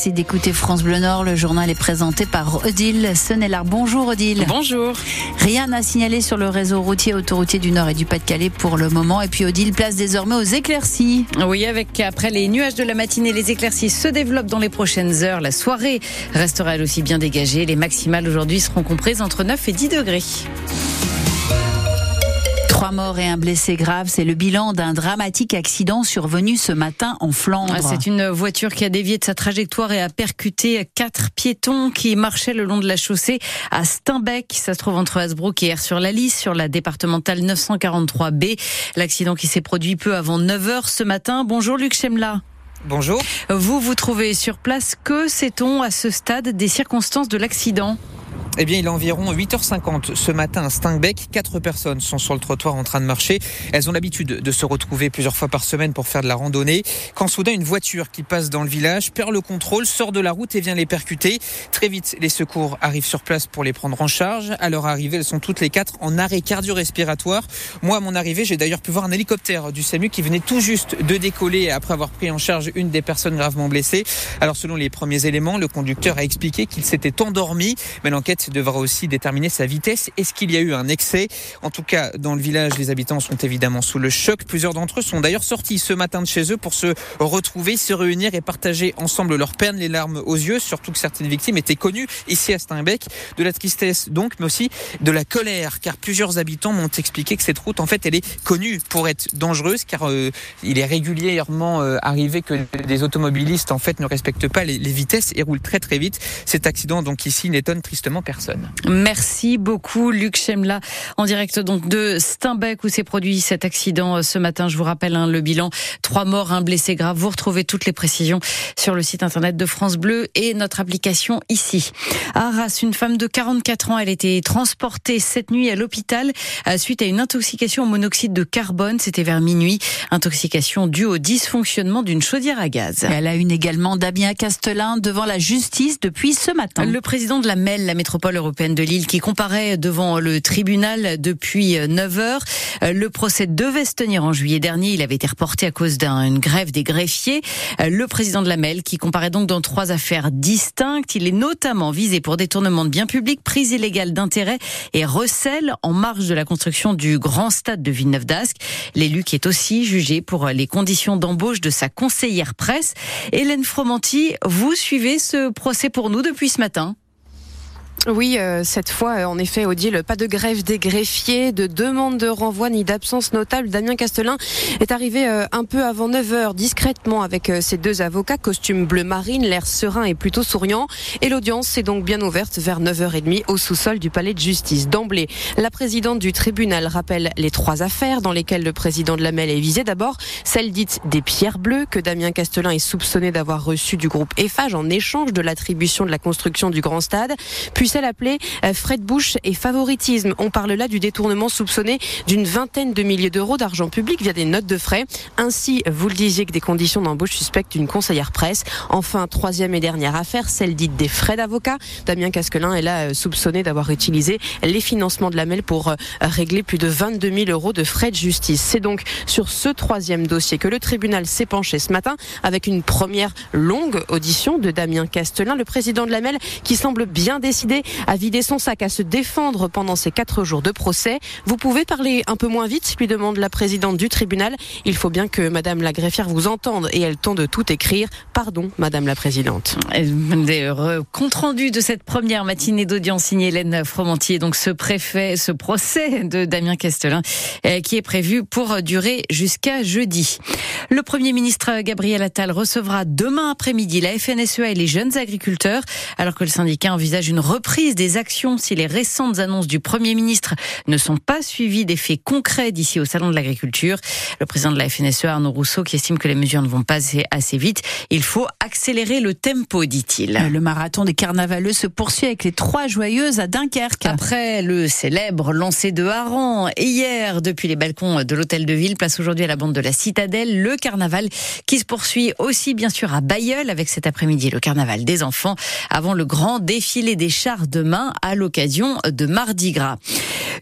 Merci d'écouter France Bleu Nord. Le journal est présenté par Odile Senelard. Bonjour Odile. Bonjour. Rien à signaler sur le réseau routier autoroutier du Nord et du Pas-de-Calais pour le moment. Et puis Odile place désormais aux éclaircies. Oui, avec après les nuages de la matinée, les éclaircies se développent dans les prochaines heures. La soirée restera elle aussi bien dégagée. Les maximales aujourd'hui seront comprises entre 9 et 10 degrés. Trois morts et un blessé grave, c'est le bilan d'un dramatique accident survenu ce matin en Flandre. C'est une voiture qui a dévié de sa trajectoire et a percuté quatre piétons qui marchaient le long de la chaussée à Steinbeck. Ça se trouve entre Hasbrook et Air sur la Lys, sur la départementale 943B. L'accident qui s'est produit peu avant 9 h ce matin. Bonjour Luc Chemla. Bonjour. Vous vous trouvez sur place. Que sait-on à ce stade des circonstances de l'accident? Eh bien, il est environ 8h50 ce matin à Steinbeck. Quatre personnes sont sur le trottoir en train de marcher. Elles ont l'habitude de se retrouver plusieurs fois par semaine pour faire de la randonnée. Quand soudain, une voiture qui passe dans le village perd le contrôle, sort de la route et vient les percuter. Très vite, les secours arrivent sur place pour les prendre en charge. À leur arrivée, elles sont toutes les quatre en arrêt cardio-respiratoire. Moi, à mon arrivée, j'ai d'ailleurs pu voir un hélicoptère du SAMU qui venait tout juste de décoller après avoir pris en charge une des personnes gravement blessées. Alors, selon les premiers éléments, le conducteur a expliqué qu'il s'était endormi, mais l'enquête devra aussi déterminer sa vitesse. Est-ce qu'il y a eu un excès? En tout cas, dans le village, les habitants sont évidemment sous le choc. Plusieurs d'entre eux sont d'ailleurs sortis ce matin de chez eux pour se retrouver, se réunir et partager ensemble leur peine, les larmes aux yeux, surtout que certaines victimes étaient connues ici à Steinbeck. De la tristesse donc, mais aussi de la colère, car plusieurs habitants m'ont expliqué que cette route, en fait, elle est connue pour être dangereuse, car euh, il est régulièrement euh, arrivé que des automobilistes, en fait, ne respectent pas les, les vitesses et roulent très très vite. Cet accident, donc ici, n'étonne tristement Merci beaucoup Luc Chemla en direct donc de Steinbeck où s'est produit cet accident euh, ce matin. Je vous rappelle hein, le bilan trois morts, un blessé grave. Vous retrouvez toutes les précisions sur le site internet de France Bleu et notre application ici. À Arras, une femme de 44 ans, elle était transportée cette nuit à l'hôpital euh, suite à une intoxication au monoxyde de carbone. C'était vers minuit. Intoxication due au dysfonctionnement d'une chaudière à gaz. Elle a une également Damien Castelin devant la justice depuis ce matin. Le président de la MEL, la métropole européenne de Lille qui comparaît devant le tribunal depuis 9 heures. Le procès devait se tenir en juillet dernier. Il avait été reporté à cause d'une grève des greffiers. Le président de la MEL qui comparaît donc dans trois affaires distinctes. Il est notamment visé pour détournement de biens publics, prise illégale d'intérêt et recel en marge de la construction du grand stade de Villeneuve d'Ascq. L'élu qui est aussi jugé pour les conditions d'embauche de sa conseillère presse. Hélène Fromanti, vous suivez ce procès pour nous depuis ce matin? Oui, euh, cette fois, euh, en effet, Odile, pas de grève des greffiers, de demande de renvoi ni d'absence notable. Damien Castelin est arrivé euh, un peu avant 9 heures, discrètement, avec ses deux avocats, costume bleu marine, l'air serein et plutôt souriant. Et l'audience s'est donc bien ouverte vers 9h30 au sous-sol du palais de justice. D'emblée, la présidente du tribunal rappelle les trois affaires dans lesquelles le président de la MEL est visé. D'abord, celle dite des pierres bleues que Damien Castelin est soupçonné d'avoir reçu du groupe Eiffage en échange de l'attribution de la construction du grand stade. Puis celle appelée euh, Fred Bush et favoritisme. On parle là du détournement soupçonné d'une vingtaine de milliers d'euros d'argent public via des notes de frais. Ainsi, vous le disiez, que des conditions d'embauche suspectes d'une conseillère presse. Enfin, troisième et dernière affaire, celle dite des frais d'avocat. Damien Casquelin est là euh, soupçonné d'avoir utilisé les financements de la MEL pour euh, régler plus de 22 000 euros de frais de justice. C'est donc sur ce troisième dossier que le tribunal s'est penché ce matin avec une première longue audition de Damien Castelin, le président de la MEL, qui semble bien décidé à vider son sac, à se défendre pendant ces quatre jours de procès. Vous pouvez parler un peu moins vite, lui demande la présidente du tribunal. Il faut bien que Madame la greffière vous entende et elle tente de tout écrire. Pardon, Madame la présidente. Compte rendu de cette première matinée d'audience signée Hélène Fromantier, donc ce préfet, ce procès de Damien Castelin, euh, qui est prévu pour durer jusqu'à jeudi. Le Premier ministre Gabriel Attal recevra demain après-midi la FNSEA et les jeunes agriculteurs, alors que le syndicat envisage une reprise prise des actions si les récentes annonces du Premier ministre ne sont pas suivies d'effets concrets d'ici au Salon de l'Agriculture. Le président de la FNSE, Arnaud Rousseau, qui estime que les mesures ne vont pas assez, vite, il faut accélérer le tempo, dit-il. Le marathon des carnavaleux se poursuit avec les trois joyeuses à Dunkerque. Après le célèbre lancer de hareng hier depuis les balcons de l'hôtel de ville, place aujourd'hui à la bande de la Citadelle, le carnaval qui se poursuit aussi bien sûr à Bayeul avec cet après-midi le carnaval des enfants avant le grand défilé des chars demain à l'occasion de Mardi Gras.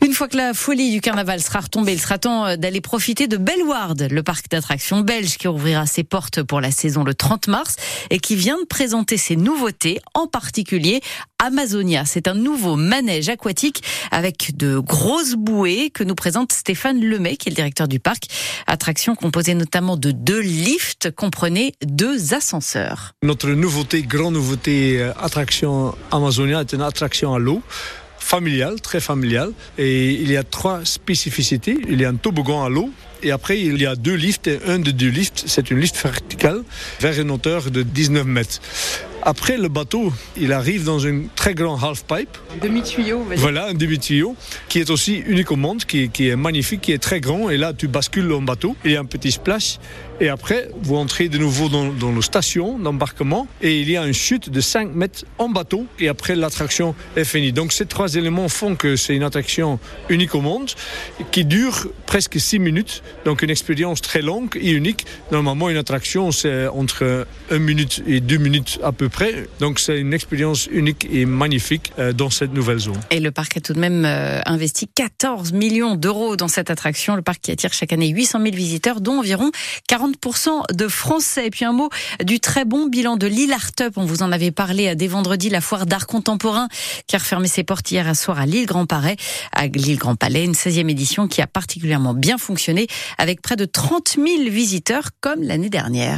Une fois que la folie du carnaval sera retombée, il sera temps d'aller profiter de Bellward, le parc d'attractions belge qui ouvrira ses portes pour la saison le 30 mars et qui vient de présenter ses nouveautés, en particulier Amazonia. C'est un nouveau manège aquatique avec de grosses bouées que nous présente Stéphane Lemay, qui est le directeur du parc. Attraction composée notamment de deux lifts, comprenez deux ascenseurs. Notre nouveauté, grande nouveauté, euh, attraction Amazonia est une attraction à l'eau familiale, très familiale. Et il y a trois spécificités. Il y a un toboggan à l'eau. Et après, il y a deux lifts. Et un des deux lifts, c'est une lift verticale vers une hauteur de 19 mètres. Après, le bateau, il arrive dans un très grand half-pipe. Demi-tuyau, Voilà, un demi-tuyau, qui est aussi unique au monde, qui, qui, est magnifique, qui est très grand. Et là, tu bascules en bateau. Il y a un petit splash. Et après, vous entrez de nouveau dans, dans la station d'embarquement. Et il y a une chute de 5 mètres en bateau. Et après, l'attraction est finie. Donc, ces trois éléments font que c'est une attraction unique au monde, qui dure presque 6 minutes. Donc, une expérience très longue et unique. Normalement, une attraction, c'est entre 1 minute et 2 minutes à peu près. Donc c'est une expérience unique et magnifique euh, dans cette nouvelle zone. Et le parc a tout de même euh, investi 14 millions d'euros dans cette attraction. Le parc qui attire chaque année 800 000 visiteurs, dont environ 40% de Français. Et puis un mot du très bon bilan de l'île Art Up. On vous en avait parlé dès vendredi, la foire d'art contemporain qui a refermé ses portes hier à soir à l'île Grand Palais, à l'île Grand Palais, une 16e édition qui a particulièrement bien fonctionné avec près de 30 000 visiteurs comme l'année dernière.